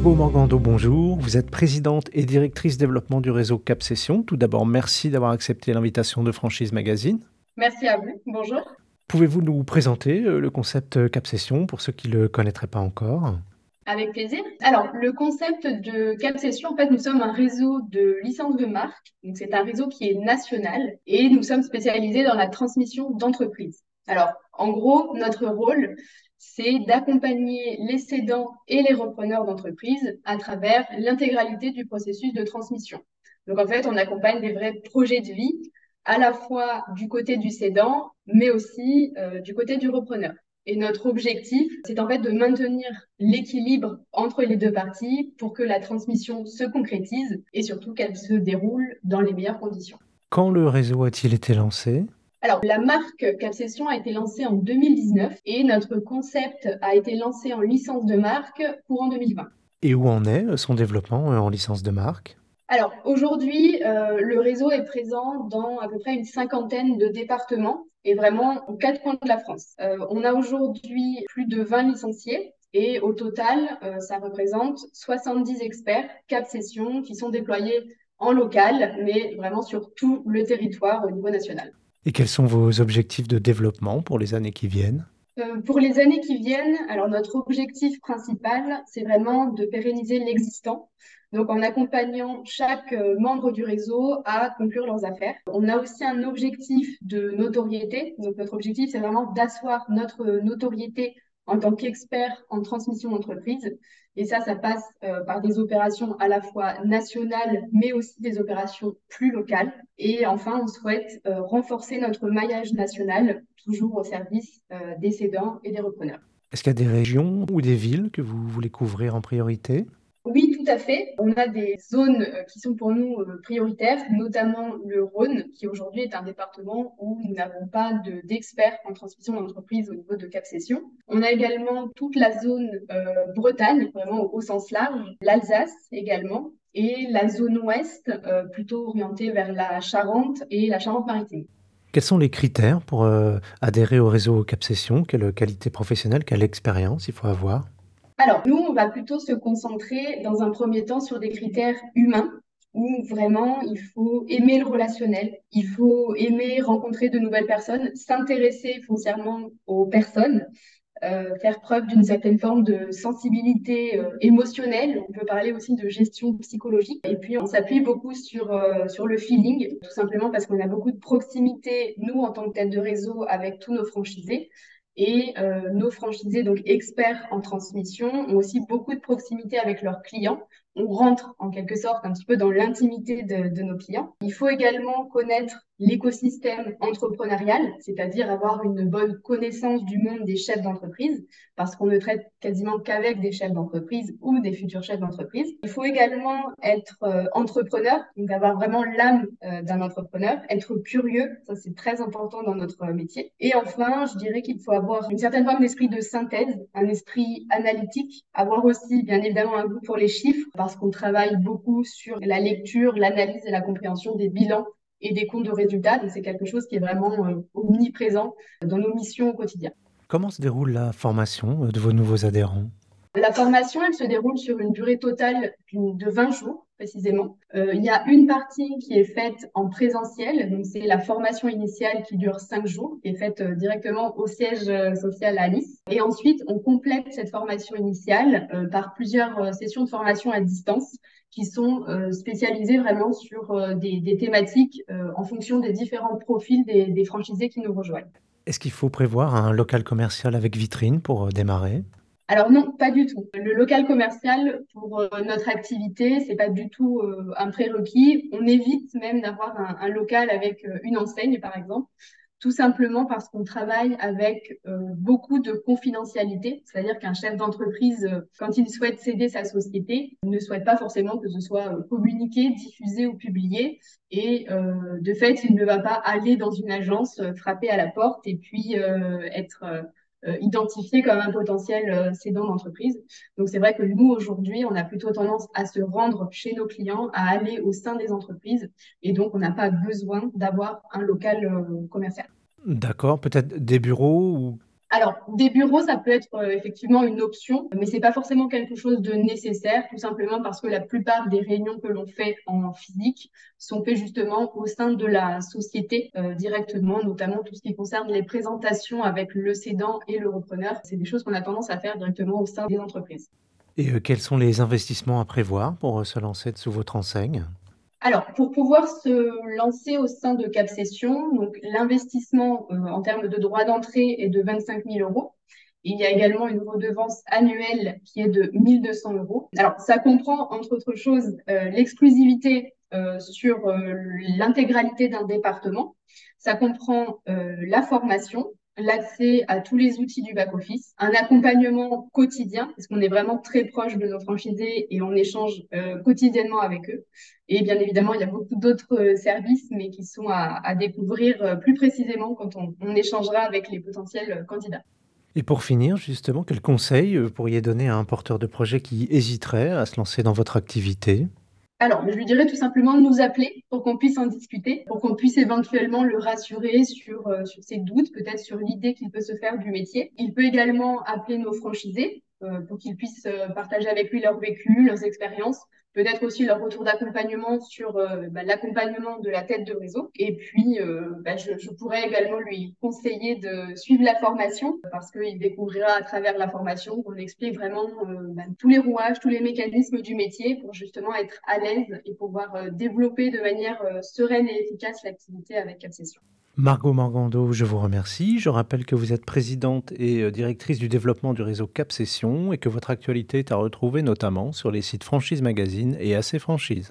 Margot Morgando, bonjour. Vous êtes présidente et directrice développement du réseau Cap Session. Tout d'abord, merci d'avoir accepté l'invitation de Franchise Magazine. Merci à vous. Bonjour. Pouvez-vous nous présenter euh, le concept Cap Session pour ceux qui ne le connaîtraient pas encore? Avec plaisir. Alors, le concept de Cap Session, en fait, nous sommes un réseau de licences de marque. Donc, c'est un réseau qui est national et nous sommes spécialisés dans la transmission d'entreprises. Alors, en gros, notre rôle, c'est d'accompagner les cédants et les repreneurs d'entreprises à travers l'intégralité du processus de transmission. Donc en fait, on accompagne des vrais projets de vie, à la fois du côté du cédant, mais aussi euh, du côté du repreneur. Et notre objectif, c'est en fait de maintenir l'équilibre entre les deux parties pour que la transmission se concrétise et surtout qu'elle se déroule dans les meilleures conditions. Quand le réseau a-t-il été lancé? Alors, la marque Capsession a été lancée en 2019 et notre concept a été lancé en licence de marque courant 2020. Et où en est son développement euh, en licence de marque? Alors aujourd'hui, euh, le réseau est présent dans à peu près une cinquantaine de départements et vraiment aux quatre coins de la France. Euh, on a aujourd'hui plus de 20 licenciés et au total, ça représente 70 experts Cap Session qui sont déployés en local, mais vraiment sur tout le territoire au niveau national. Et quels sont vos objectifs de développement pour les années qui viennent? Euh, pour les années qui viennent, alors notre objectif principal, c'est vraiment de pérenniser l'existant. Donc en accompagnant chaque euh, membre du réseau à conclure leurs affaires. On a aussi un objectif de notoriété. Donc notre objectif, c'est vraiment d'asseoir notre notoriété en tant qu'expert en transmission d'entreprise. Et ça, ça passe euh, par des opérations à la fois nationales, mais aussi des opérations plus locales. Et enfin, on souhaite euh, renforcer notre maillage national, toujours au service euh, des cédants et des repreneurs. Est-ce qu'il y a des régions ou des villes que vous voulez couvrir en priorité? Oui, tout à fait. On a des zones euh, qui sont pour nous euh, prioritaires, notamment le Rhône, qui aujourd'hui est un département où nous n'avons pas d'experts en transmission d'entreprise au niveau de Cap Session. On a également toute la zone euh, Bretagne, vraiment au, sens large, l'Alsace également, et la zone ouest, plutôt orientée vers la Charente et la Charente-Maritime. Quels sont les critères pour adhérer au réseau Cap Session? Quelle qualité professionnelle, quelle expérience il faut avoir? Alors, nous, on va plutôt se concentrer dans un premier temps sur des critères humains où vraiment il faut aimer le relationnel, il faut aimer rencontrer de nouvelles personnes, s'intéresser foncièrement aux personnes, euh, faire preuve d'une certaine forme de sensibilité euh, émotionnelle. On peut parler aussi de gestion psychologique. Et puis, on s'appuie beaucoup sur, euh, sur le feeling, tout simplement parce qu'on a beaucoup de proximité, nous, en tant que tête de réseau, avec tous nos franchisés. Et euh, nos franchisés, donc experts en transmission, ont aussi beaucoup de proximité avec leurs clients. On rentre en quelque sorte un petit peu dans l'intimité de, de, nos clients. Il faut également connaître l'écosystème entrepreneurial, c'est-à-dire avoir une bonne connaissance du monde des chefs d'entreprise, parce qu'on ne traite quasiment qu'avec des chefs d'entreprise ou des futurs chefs d'entreprise. Il faut également être euh, entrepreneur, donc avoir vraiment l'âme euh, d'un entrepreneur, être curieux, ça c'est très important dans notre métier. Et enfin, je dirais qu'il faut avoir une certaine forme d'esprit de synthèse, un esprit analytique, avoir aussi bien évidemment un goût pour les chiffres, parce qu'on travaille beaucoup sur la lecture, l'analyse et la compréhension des bilans et des comptes de résultats. Donc, c'est quelque chose qui est vraiment euh, omniprésent dans nos missions au quotidien. Comment se déroule la formation euh, de vos nouveaux adhérents? La formation, elle se déroule sur une durée totale de 20 jours précisément. Euh, il y a une partie qui est faite en présentiel, donc c'est la formation initiale qui dure 5 jours, qui est faite directement au siège social à Nice. Et ensuite, on complète cette formation initiale par plusieurs sessions de formation à distance qui sont euh, spécialisés vraiment sur euh, des, thématiques euh, en fonction des différents profils des franchisés qui nous rejoignent. Est-ce qu'il faut prévoir un local commercial avec vitrine pour démarrer? Alors non, pas du tout. Le local commercial pour notre activité, c'est pas du tout un prérequis. On évite même d'avoir un, un, local avec une enseigne, par exemple tout simplement parce qu'on travaille avec euh, beaucoup de confidentialité, c'est-à-dire qu'un chef d'entreprise, euh, quand il souhaite céder sa société, ne souhaite pas forcément que ce soit euh, communiqué, diffusé ou publié. Et de fait, il ne va pas aller dans une agence, frapper à la porte et puis être euh, identifié comme un potentiel euh, cédant d'entreprise. Donc c'est vrai que nous, aujourd'hui, on a plutôt tendance à se rendre chez nos clients, à aller au sein des entreprises, et donc on n'a pas besoin d'avoir un local euh, commercial. D'accord, peut-être des bureaux ou Alors, des bureaux, ça peut être euh, effectivement une option, mais c'est pas forcément quelque chose de nécessaire, tout simplement parce que la plupart des réunions que l'on fait en physique sont faites justement au sein de la société euh, directement, notamment tout ce qui concerne les présentations avec le cédant et le repreneur. C'est des choses qu'on a tendance à faire directement au sein des entreprises. Et euh, quels sont les investissements à prévoir pour se lancer sous votre enseigne? Alors, pour pouvoir se lancer au sein de Cap donc l'investissement euh, en termes de droits d'entrée est de 25 000 euros. Il y a également une redevance annuelle qui est de 1200 euros. Alors, ça comprend, entre autres choses, euh, l'exclusivité euh, sur l'intégralité d'un département. Ça comprend la formation, l'accès à tous les outils du back-office, un accompagnement quotidien, parce qu'on est vraiment très proche de nos franchisés et on échange euh, quotidiennement avec eux. Et bien évidemment, il y a beaucoup d'autres euh, services, mais qui sont à, découvrir euh, plus précisément quand on, échangera avec les potentiels candidats. Et pour finir, justement, quels conseils pourriez donner à un porteur de projet qui hésiterait à se lancer dans votre activité? Alors, je lui dirais tout simplement de nous appeler pour qu'on puisse en discuter, pour qu'on puisse éventuellement le rassurer sur, euh, sur ses doutes, peut-être sur l'idée qu'il peut se faire du métier. Il peut également appeler nos franchisés pour qu'ils puissent euh, partager avec lui leur vécu, leurs expériences, peut-être aussi leur retour d'accompagnement sur euh, bah, l'accompagnement de la tête de réseau. Et puis, euh, bah, je, je, pourrais également lui conseiller de suivre la formation parce qu'il découvrira à travers la formation qu'on explique vraiment euh, bah, tous les rouages, tous les mécanismes du métier pour justement être à l'aise et pouvoir développer de manière sereine et efficace l'activité avec Capsession. Margot Morgando, je vous remercie. Je rappelle que vous êtes présidente et euh, directrice du développement du réseau Cap Session et que votre actualité est à retrouver notamment sur les sites Franchise Magazine et AC Franchise.